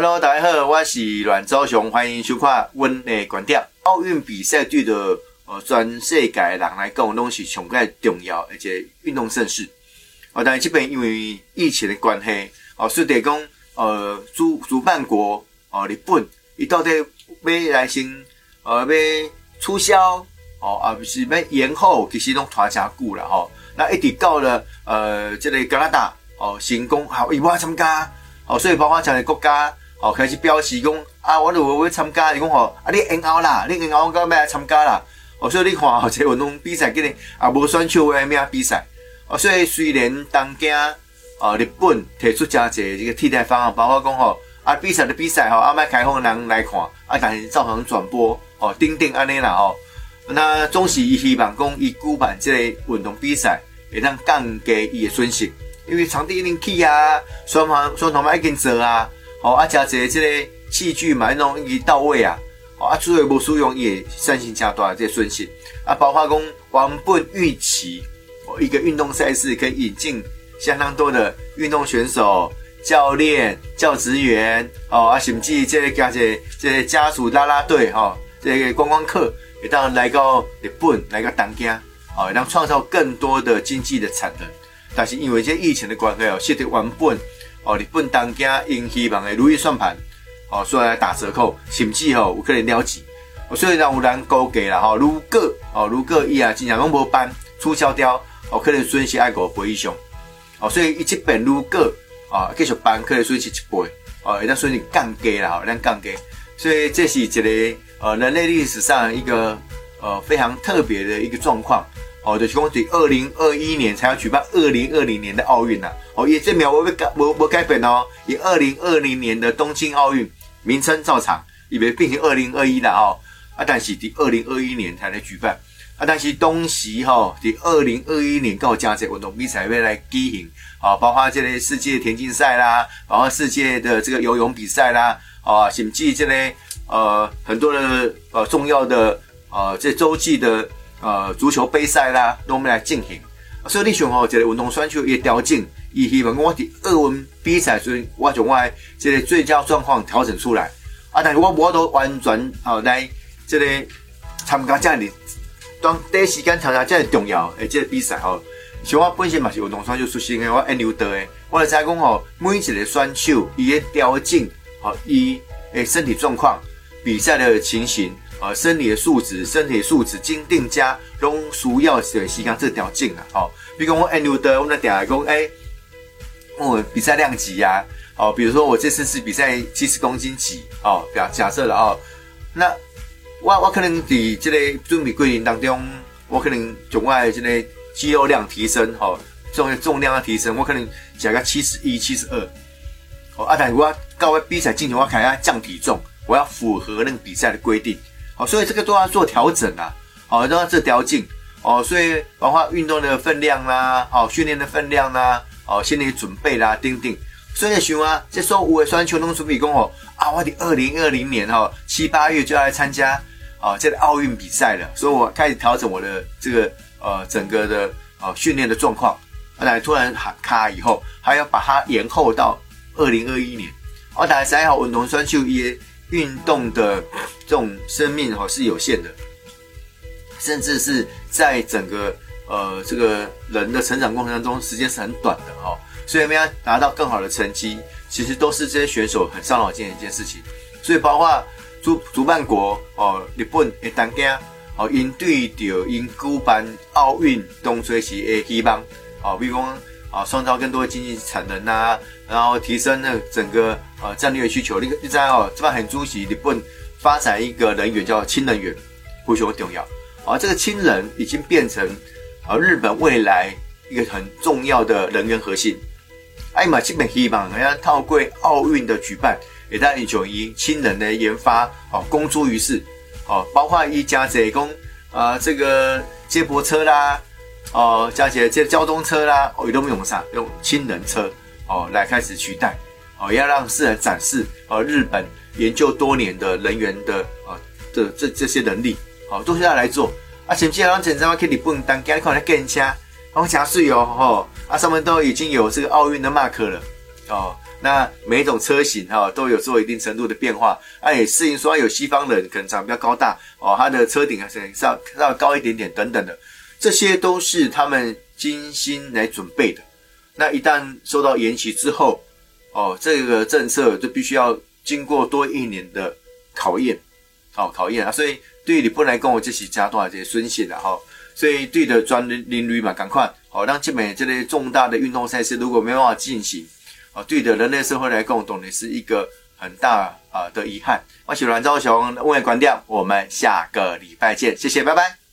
Hello，大家好，我是阮昭雄，欢迎收看阮的观点。奥运比赛对的呃全世界人来讲，拢是上个重要而且运动盛事。哦，但是这边因为疫情的关系，哦，所以得讲呃主主办国哦日本，伊到底要来先呃要促销哦，啊不是要延后，其实拢拖真久了吼。那一直到了呃这个加拿大哦成功好伊要参加哦，所以包括像个国家哦开始表示讲啊，我如果要参加，伊讲吼啊你延后啦，你延后我要来参加啦。哦，所以你看哦，这运动比赛今日也无选手诶咩比赛。哦，所以虽然东京啊，日本提出加济这个替代方案，包括讲吼啊，比赛的比赛吼，阿麦开放人来看，啊，但是造成转播哦，顶顶安尼啦吼。那总是伊希望讲伊举办这个运动比赛，会当降低伊的损失，因为场地一定起啊，双方双方嘛已经做啊，哦，啊，加济这个器具嘛，弄伊到位啊，哦，啊，所以无使用也三星加大这个损失，啊，包括讲原本预期哦。一个运动赛事可以引进相当多的运动选手、教练、教职员哦，啊，甚至这个家这这些家属拉拉队哈，这个观光客也当来到日本来个当家哦，让创造更多的经济的产能。但是因为这疫情的关系哦，现在原本哦日本当家因希望的如意算盘哦，所以来打折扣，甚至哦有可能了解，哦，虽然有人估计了哈，如果哦如果伊啊真正拢无办促销掉。哦，可能损失爱个倍以上，哦，所以一这边如果啊继续办，可能损失一倍，哦，那损失降低了，哦，那降低，所以这是一个呃人类历史上一个呃非常特别的一个状况，哦，就是讲在二零二一年才要举办二零二零年的奥运呐，哦，也这秒我会改我我改变哦，以二零二零年的东京奥运名称照常，以为并行二零二一的哦，啊，但是第二零二一年才来举办。啊，但是东西哈，伫二零二一年到加这运动比赛要来举行，啊，包括这个世界田径赛啦，包括世界的这个游泳比赛啦，啊，甚至这个呃很多的呃重要的呃这洲际的呃足球杯赛啦，都来进行。所以你想吼，这个运动选手也调整，伊希望我伫奥运比赛时，我将我这个最佳状况调整出来。啊，但是我我都完全哦来这个参加这样的。当第一时间参加这重要诶，这个比赛吼，像我本身嘛是运动选手出身诶，我爱牛德诶，我来知讲吼，每一个选手伊诶条件，吼伊诶身体状况、比赛的情形，呃，生理的素质、身体素质、经定加拢需要的时间这条件啊，哦，比如讲我爱牛德，我们定来讲，诶，我比赛量级呀，哦，比如说我这次是比赛七十公斤级，哦，假假设了哦，那。我我可能伫这个准备过程当中，我可能从我这个肌肉量提升，吼，重重量的提升，我可能加个七十一、七十二，哦，啊，但我到位比赛进行，我开始降体重，我要符合那个比赛的规定，哦，所以这个都要做调整啊，哦，都要做调整，哦，所以包括运动的分量啦，哦，训练的分量啦，哦，心理准备啦，等等。所以想啊，这说五位双球拢准备讲哦，啊，我的二零二零年哦七八月就要来参加哦这个奥运比赛了，所以我开始调整我的这个呃整个的呃训练的状况。来突然喊卡以后，还要把它延后到二零二一年。我打还好，运动双球也运动的这种生命哦是有限的，甚至是在整个呃这个人的成长过程当中，时间是很短的哈。所以，我们要拿到更好的成绩，其实都是这些选手很伤脑筋的一件事情。所以，包括主主办国哦，日本的当家哦，因对着因举办奥运东吹时的希望哦，比如讲啊，创造更多的经济产能啊，然后提升那整个呃战略需求。你你知哦，这边很注意日本发展一个能源叫氢能源，非常重要。啊，这个氢能已经变成啊日本未来一个很重要的能源核心。哎嘛，基本希望，要透过奥运的举办，也带领九一氢能的研发哦，公诸于世哦，包括一家这工啊，这个接驳车啦，哦，加起来这交通车啦，哦，也都用上用氢能车哦来开始取代。哦，要让世人展示哦，日本研究多年的人员的啊的这这些能力。哦，都是要来做，而且既然整这可以不能单，给看来更加。然后加税哦，吼啊，上面都已经有这个奥运的 mark 了。哦那每一种车型哈都有做一定程度的变化，啊也适应说有西方人可能长得比较高大哦，它的车顶啊是稍稍高一点点等等的，这些都是他们精心来准备的。那一旦受到延期之后，哦这个政策就必须要经过多一年的考验，好考验啊，所以对你不能跟我这起加多这些孙险的哈，所以对的专领域嘛，赶快好让这边这类重大的运动赛事如果没办法进行。哦对的，人类社会来共同的是一个很大啊的遗憾。我是阮昭雄，问关掉，我们下个礼拜见，谢谢，拜拜。